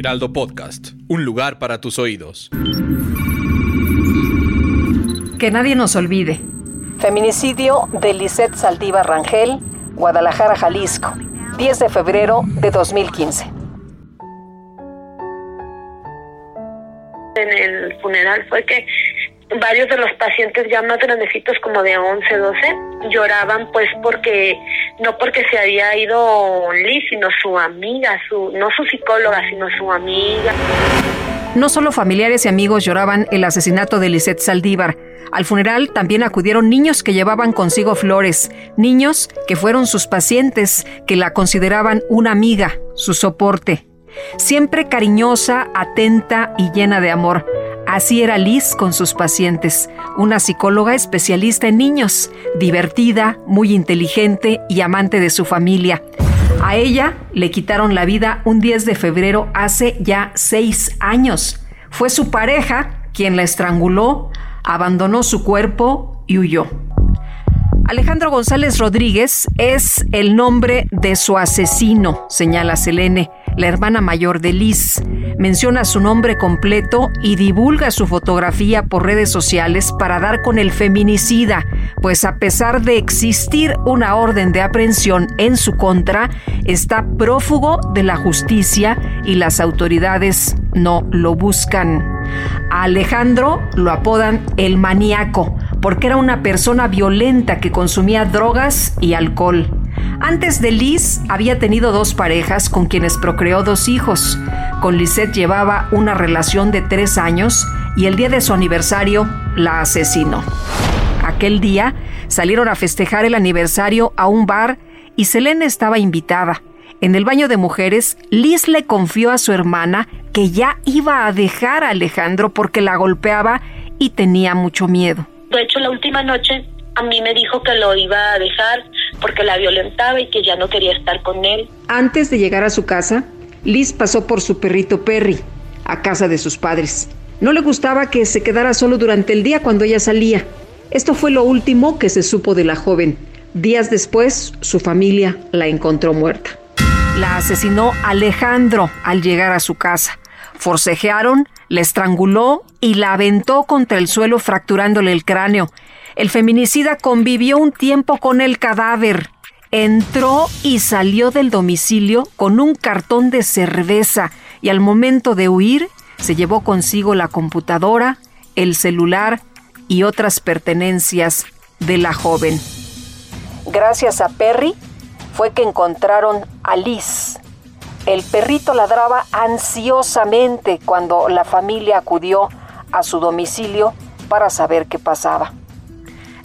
Heraldo Podcast, un lugar para tus oídos. Que nadie nos olvide. Feminicidio de Lisette Saldívar Rangel, Guadalajara, Jalisco. 10 de febrero de 2015. En el funeral fue que varios de los pacientes ya más grandecitos como de 11, 12 lloraban pues porque no porque se había ido Liz, sino su amiga, su no su psicóloga, sino su amiga. No solo familiares y amigos lloraban el asesinato de Lisette Saldívar. Al funeral también acudieron niños que llevaban consigo flores, niños que fueron sus pacientes, que la consideraban una amiga, su soporte. Siempre cariñosa, atenta y llena de amor. Así era Liz con sus pacientes, una psicóloga especialista en niños, divertida, muy inteligente y amante de su familia. A ella le quitaron la vida un 10 de febrero hace ya seis años. Fue su pareja quien la estranguló, abandonó su cuerpo y huyó. Alejandro González Rodríguez es el nombre de su asesino, señala Selene la hermana mayor de Liz. Menciona su nombre completo y divulga su fotografía por redes sociales para dar con el feminicida, pues a pesar de existir una orden de aprehensión en su contra, está prófugo de la justicia y las autoridades no lo buscan. A Alejandro lo apodan el maníaco, porque era una persona violenta que consumía drogas y alcohol. Antes de Liz había tenido dos parejas con quienes procreó dos hijos. Con Lisette llevaba una relación de tres años y el día de su aniversario la asesinó. Aquel día salieron a festejar el aniversario a un bar y Selene estaba invitada. En el baño de mujeres, Liz le confió a su hermana que ya iba a dejar a Alejandro porque la golpeaba y tenía mucho miedo. De hecho, la última noche a mí me dijo que lo iba a dejar porque la violentaba y que ya no quería estar con él. Antes de llegar a su casa, Liz pasó por su perrito Perry, a casa de sus padres. No le gustaba que se quedara solo durante el día cuando ella salía. Esto fue lo último que se supo de la joven. Días después, su familia la encontró muerta. La asesinó Alejandro al llegar a su casa. Forcejearon, la estranguló y la aventó contra el suelo fracturándole el cráneo. El feminicida convivió un tiempo con el cadáver. Entró y salió del domicilio con un cartón de cerveza y al momento de huir se llevó consigo la computadora, el celular y otras pertenencias de la joven. Gracias a Perry fue que encontraron a Liz. El perrito ladraba ansiosamente cuando la familia acudió a su domicilio para saber qué pasaba.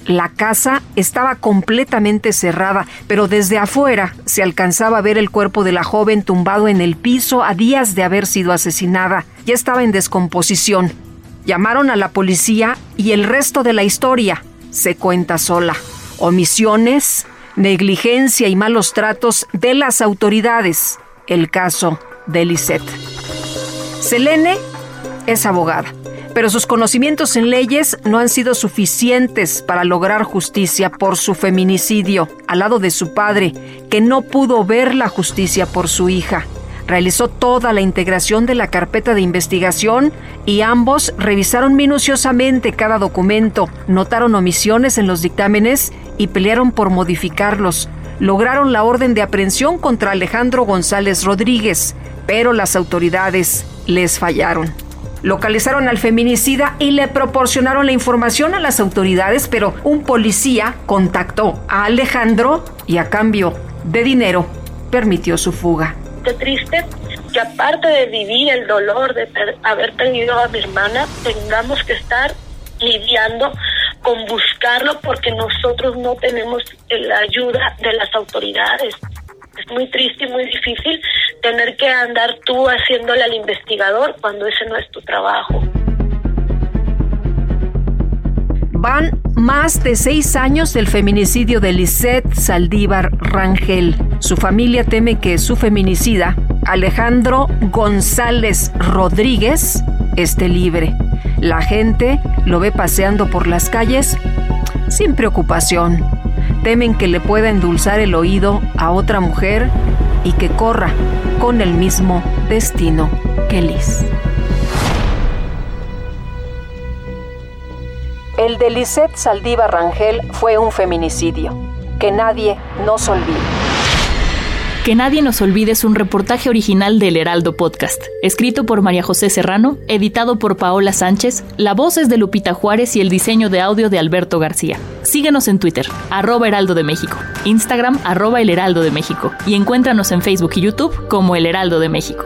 La casa estaba completamente cerrada, pero desde afuera se alcanzaba a ver el cuerpo de la joven tumbado en el piso a días de haber sido asesinada. Ya estaba en descomposición. Llamaron a la policía y el resto de la historia se cuenta sola. Omisiones, negligencia y malos tratos de las autoridades. El caso de Lisette. Selene es abogada pero sus conocimientos en leyes no han sido suficientes para lograr justicia por su feminicidio, al lado de su padre, que no pudo ver la justicia por su hija. Realizó toda la integración de la carpeta de investigación y ambos revisaron minuciosamente cada documento, notaron omisiones en los dictámenes y pelearon por modificarlos. Lograron la orden de aprehensión contra Alejandro González Rodríguez, pero las autoridades les fallaron. Localizaron al feminicida y le proporcionaron la información a las autoridades, pero un policía contactó a Alejandro y a cambio de dinero permitió su fuga. Qué triste que aparte de vivir el dolor de haber perdido a mi hermana, tengamos que estar lidiando con buscarlo porque nosotros no tenemos la ayuda de las autoridades. Es muy triste y muy difícil tener que andar tú haciéndole al investigador cuando ese no es tu trabajo. Van más de seis años del feminicidio de Lisette Saldívar Rangel. Su familia teme que su feminicida, Alejandro González Rodríguez, esté libre. La gente lo ve paseando por las calles sin preocupación. Temen que le pueda endulzar el oído a otra mujer y que corra con el mismo destino que Liz. El de Lisette Saldívar Rangel fue un feminicidio. Que nadie nos olvide. Que nadie nos olvide es un reportaje original del Heraldo Podcast, escrito por María José Serrano, editado por Paola Sánchez, la voz es de Lupita Juárez y el diseño de audio de Alberto García. Síguenos en Twitter, arroba Heraldo de México, Instagram, arroba El Heraldo de México, y encuéntranos en Facebook y YouTube como El Heraldo de México.